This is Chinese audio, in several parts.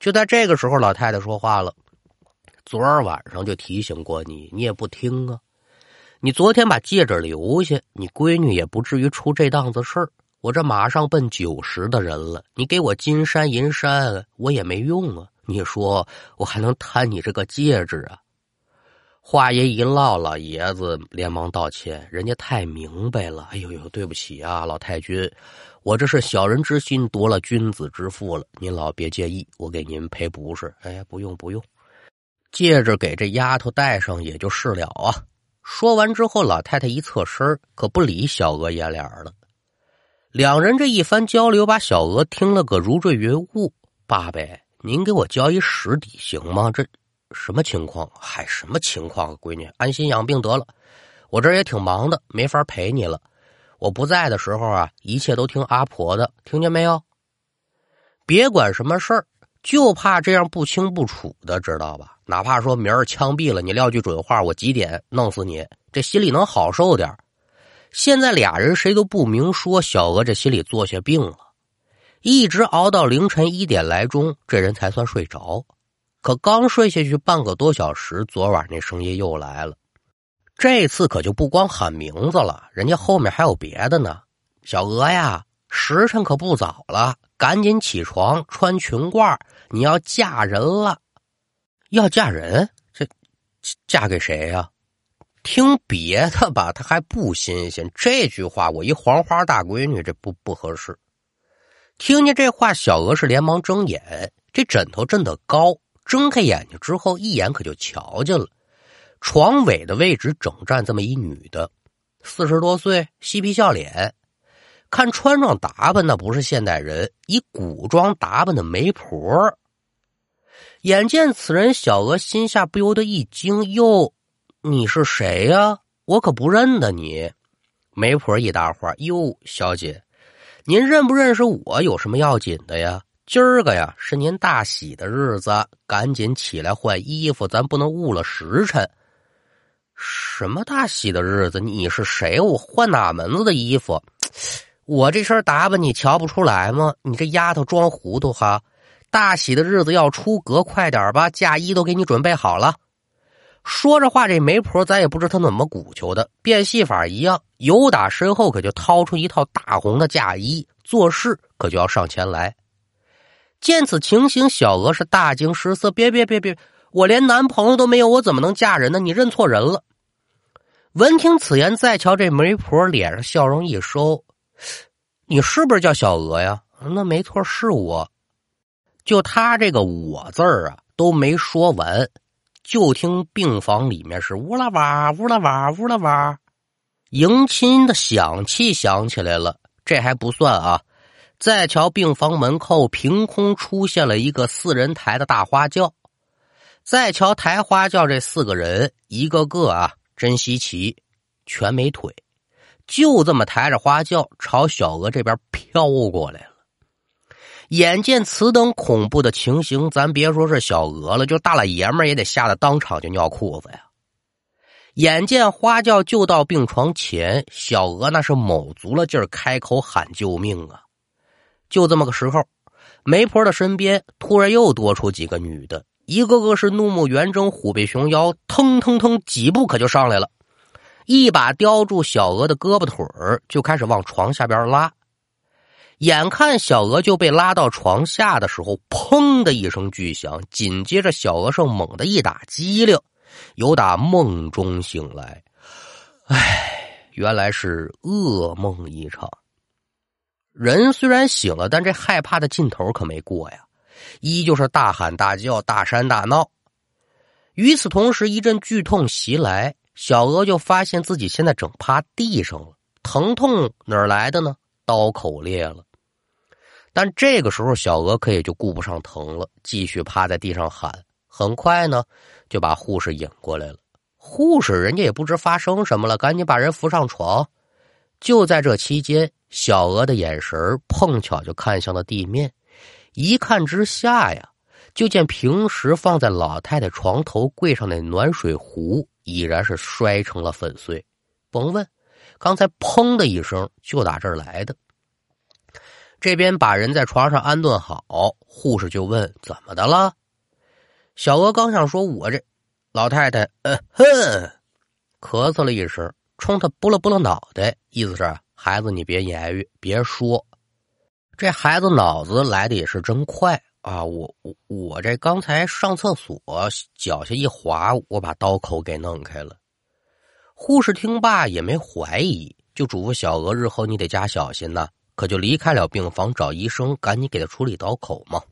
就在这个时候，老太太说话了：“昨儿晚上就提醒过你，你也不听啊！你昨天把戒指留下，你闺女也不至于出这档子事儿。我这马上奔九十的人了，你给我金山银山，我也没用啊！你说我还能贪你这个戒指啊？”话音一落，老爷子连忙道歉：“人家太明白了，哎呦呦，对不起啊，老太君。”我这是小人之心夺了君子之腹了，您老别介意，我给您赔不是。哎，不用不用，戒指给这丫头戴上也就是了啊。说完之后，老太太一侧身，可不理小娥爷俩了。两人这一番交流，把小娥听了个如坠云雾。爸呗，您给我交一实底行吗？这什么情况？嗨，什么情况？闺女，安心养病得了。我这也挺忙的，没法陪你了。我不在的时候啊，一切都听阿婆的，听见没有？别管什么事儿，就怕这样不清不楚的，知道吧？哪怕说明儿枪毙了，你撂句准话，我几点弄死你，这心里能好受点现在俩人谁都不明说，小娥这心里坐下病了，一直熬到凌晨一点来钟，这人才算睡着。可刚睡下去半个多小时，昨晚那声音又来了。这次可就不光喊名字了，人家后面还有别的呢。小娥呀，时辰可不早了，赶紧起床，穿裙褂，你要嫁人了。要嫁人？这嫁给谁呀？听别的吧，他还不新鲜。这句话，我一黄花大闺女，这不不合适。听见这话，小娥是连忙睁眼，这枕头震得高，睁开眼睛之后，一眼可就瞧见了。床尾的位置整站这么一女的，四十多岁，嬉皮笑脸，看穿装打扮那不是现代人，以古装打扮的媒婆。眼见此人，小娥心下不由得一惊：“哟，你是谁呀？我可不认得你。”媒婆一搭话：“哟，小姐，您认不认识我？有什么要紧的呀？今儿个呀是您大喜的日子，赶紧起来换衣服，咱不能误了时辰。”什么大喜的日子？你是谁？我换哪门子的衣服？我这身打扮你瞧不出来吗？你这丫头装糊涂哈！大喜的日子要出阁，快点吧，嫁衣都给你准备好了。说着话，这媒婆咱也不知她怎么鼓求的，变戏法一样，由打身后可就掏出一套大红的嫁衣，做事可就要上前来。见此情形，小娥是大惊失色：“别别别别！我连男朋友都没有，我怎么能嫁人呢？你认错人了。”闻听此言，再瞧这媒婆脸上笑容一收，你是不是叫小娥呀？那没错，是我。就他这个“我”字儿啊，都没说完，就听病房里面是呜啦哇、呜啦哇、呜啦哇，迎亲的响器响起来了。这还不算啊，再瞧病房门口凭空出现了一个四人抬的大花轿，再瞧抬花轿这四个人，一个个啊。真稀奇，全没腿，就这么抬着花轿朝小娥这边飘过来了。眼见此等恐怖的情形，咱别说是小娥了，就大老爷们也得吓得当场就尿裤子呀。眼见花轿就到病床前，小娥那是卯足了劲儿开口喊救命啊！就这么个时候，媒婆的身边突然又多出几个女的。一个个是怒目圆睁、虎背熊腰，腾腾腾几步可就上来了，一把叼住小娥的胳膊腿儿，就开始往床下边拉。眼看小娥就被拉到床下的时候，砰的一声巨响，紧接着小娥上猛的一打激灵，由打梦中醒来。唉，原来是噩梦一场。人虽然醒了，但这害怕的劲头可没过呀。依旧是大喊大叫、大山大闹。与此同时，一阵剧痛袭来，小娥就发现自己现在整趴地上了。疼痛哪儿来的呢？刀口裂了。但这个时候，小娥可也就顾不上疼了，继续趴在地上喊。很快呢，就把护士引过来了。护士人家也不知发生什么了，赶紧把人扶上床。就在这期间，小娥的眼神碰巧就看向了地面。一看之下呀，就见平时放在老太太床头柜上那暖水壶已然是摔成了粉碎。甭问，刚才砰的一声就打这儿来的。这边把人在床上安顿好，护士就问怎么的了。小娥刚想说我这老太太，嗯哼，咳嗽了一声，冲他拨了拨了脑袋，意思是孩子你别言语，别说。这孩子脑子来的也是真快啊！我我我这刚才上厕所脚下一滑，我把刀口给弄开了。护士听罢也没怀疑，就嘱咐小娥日后你得加小心呐。可就离开了病房找医生，赶紧给他处理刀口嘛。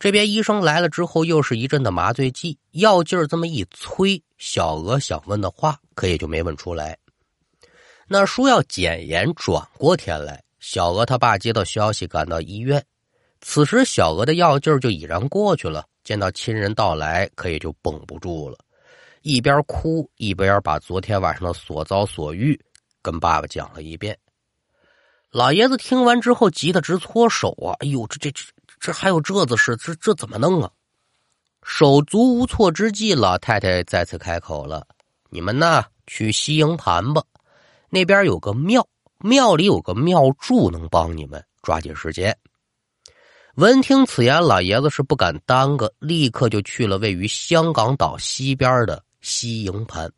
这边医生来了之后，又是一阵的麻醉剂，药劲儿这么一催，小娥想问的话可也就没问出来。那书要简言转过天来。小娥他爸接到消息，赶到医院。此时，小娥的药劲儿就已然过去了。见到亲人到来，可也就绷不住了，一边哭一边把昨天晚上的所遭所遇跟爸爸讲了一遍。老爷子听完之后，急得直搓手啊！哎呦，这这这这还有这子事？这这怎么弄啊？手足无措之际，老太太再次开口了：“你们呢，去西营盘吧，那边有个庙。”庙里有个庙祝能帮你们抓紧时间。闻听此言，老爷子是不敢耽搁，立刻就去了位于香港岛西边的西营盘。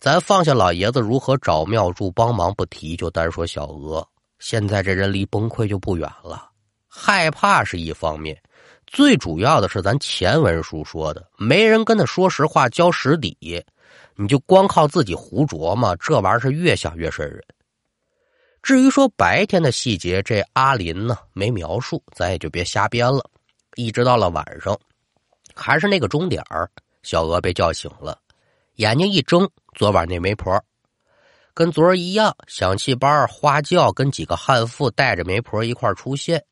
咱放下老爷子如何找庙祝帮忙不提，就单说小娥，现在这人离崩溃就不远了。害怕是一方面，最主要的是咱前文书说的，没人跟他说实话交实底，你就光靠自己胡琢磨，这玩意儿是越想越瘆人。至于说白天的细节，这阿林呢没描述，咱也就别瞎编了。一直到了晚上，还是那个钟点儿，小娥被叫醒了，眼睛一睁，昨晚那媒婆跟昨儿一样，响气班、花轿跟几个悍妇带着媒婆一块出现，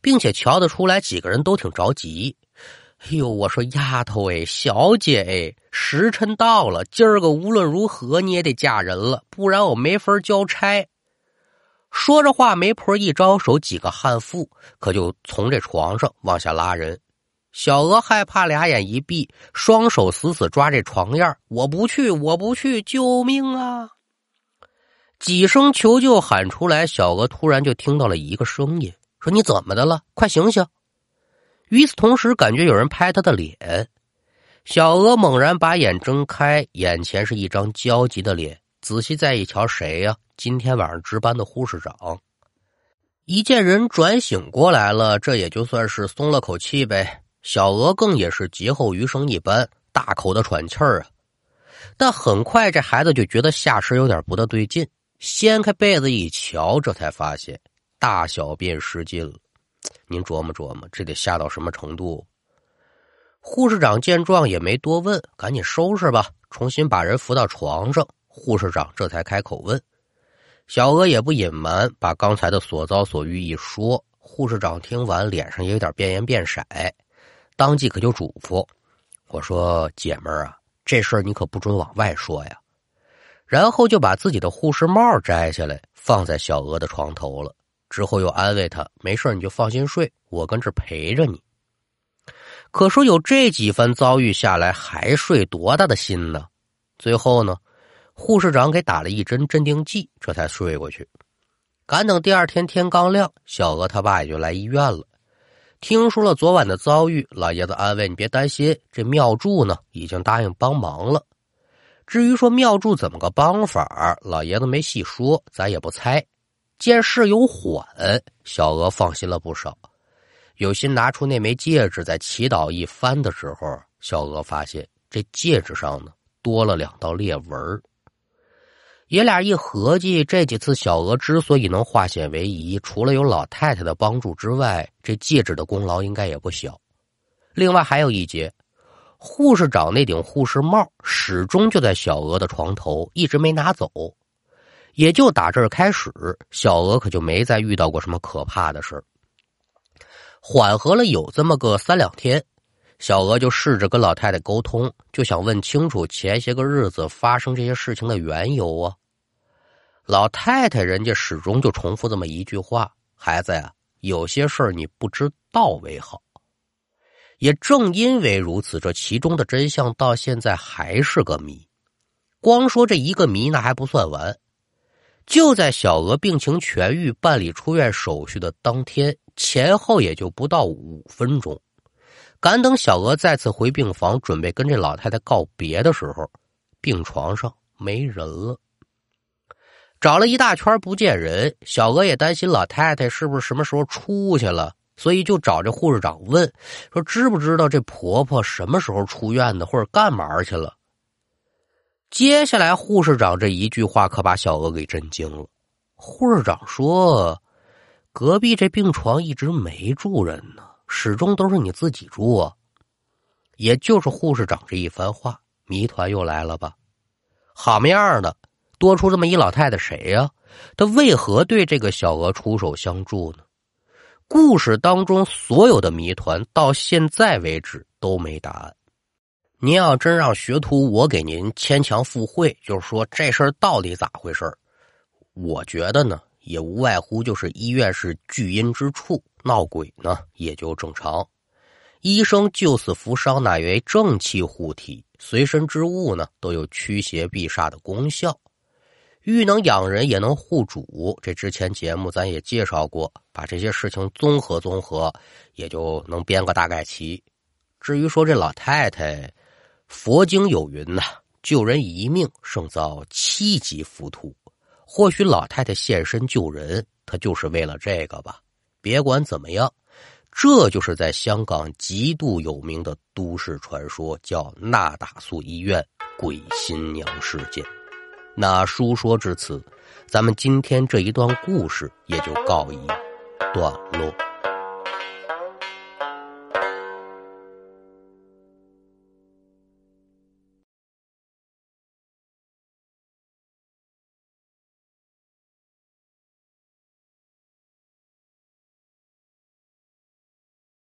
并且瞧得出来几个人都挺着急。哎呦，我说丫头哎，小姐哎，时辰到了，今儿个无论如何你也得嫁人了，不然我没法交差。说着话，媒婆一招手，几个悍妇可就从这床上往下拉人。小娥害怕，俩眼一闭，双手死死抓这床沿我不去，我不去，救命啊！几声求救喊出来，小娥突然就听到了一个声音，说：“你怎么的了？快醒醒！”与此同时，感觉有人拍他的脸。小娥猛然把眼睁开，眼前是一张焦急的脸。仔细再一瞧，谁呀？今天晚上值班的护士长。一见人转醒过来了，这也就算是松了口气呗。小娥更也是劫后余生一般，大口的喘气儿啊。但很快，这孩子就觉得下身有点不大对劲，掀开被子一瞧，这才发现大小便失禁了。您琢磨琢磨，这得吓到什么程度？护士长见状也没多问，赶紧收拾吧，重新把人扶到床上。护士长这才开口问：“小娥也不隐瞒，把刚才的所遭所遇一说。”护士长听完，脸上也有点变颜变色，当即可就嘱咐：“我说姐们儿啊，这事儿你可不准往外说呀。”然后就把自己的护士帽摘下来，放在小娥的床头了。之后又安慰他：“没事你就放心睡，我跟这陪着你。”可说有这几番遭遇下来，还睡多大的心呢？最后呢？护士长给打了一针镇定剂，这才睡过去。赶等第二天天刚亮，小娥他爸也就来医院了。听说了昨晚的遭遇，老爷子安慰你别担心，这妙祝呢已经答应帮忙了。至于说妙祝怎么个帮法，老爷子没细说，咱也不猜。见事有缓，小娥放心了不少，有心拿出那枚戒指，在祈祷一番的时候，小娥发现这戒指上呢多了两道裂纹爷俩一合计，这几次小娥之所以能化险为夷，除了有老太太的帮助之外，这戒指的功劳应该也不小。另外还有一节，护士长那顶护士帽始终就在小娥的床头，一直没拿走。也就打这儿开始，小娥可就没再遇到过什么可怕的事。缓和了有这么个三两天，小娥就试着跟老太太沟通，就想问清楚前些个日子发生这些事情的缘由啊。老太太，人家始终就重复这么一句话：“孩子呀，有些事儿你不知道为好。”也正因为如此，这其中的真相到现在还是个谜。光说这一个谜，那还不算完。就在小娥病情痊愈、办理出院手续的当天，前后也就不到五分钟。赶等小娥再次回病房，准备跟这老太太告别的时候，病床上没人了。找了一大圈不见人，小娥也担心老太太是不是什么时候出去了，所以就找这护士长问，说知不知道这婆婆什么时候出院的，或者干嘛去了。接下来，护士长这一句话可把小娥给震惊了。护士长说：“隔壁这病床一直没住人呢，始终都是你自己住啊。”也就是护士长这一番话，谜团又来了吧？好么样的，多出这么一老太太，谁呀？她为何对这个小娥出手相助呢？故事当中所有的谜团，到现在为止都没答案。您要真让学徒我给您牵强附会，就是说这事儿到底咋回事儿我觉得呢，也无外乎就是医院是聚阴之处，闹鬼呢也就正常。医生救死扶伤乃为正气护体，随身之物呢都有驱邪避煞的功效。玉能养人，也能护主。这之前节目咱也介绍过，把这些事情综合综合，也就能编个大概齐。至于说这老太太。佛经有云呐，救人一命胜造七级浮屠。或许老太太现身救人，她就是为了这个吧。别管怎么样，这就是在香港极度有名的都市传说，叫纳达素医院鬼新娘事件。那书说至此，咱们今天这一段故事也就告一段落。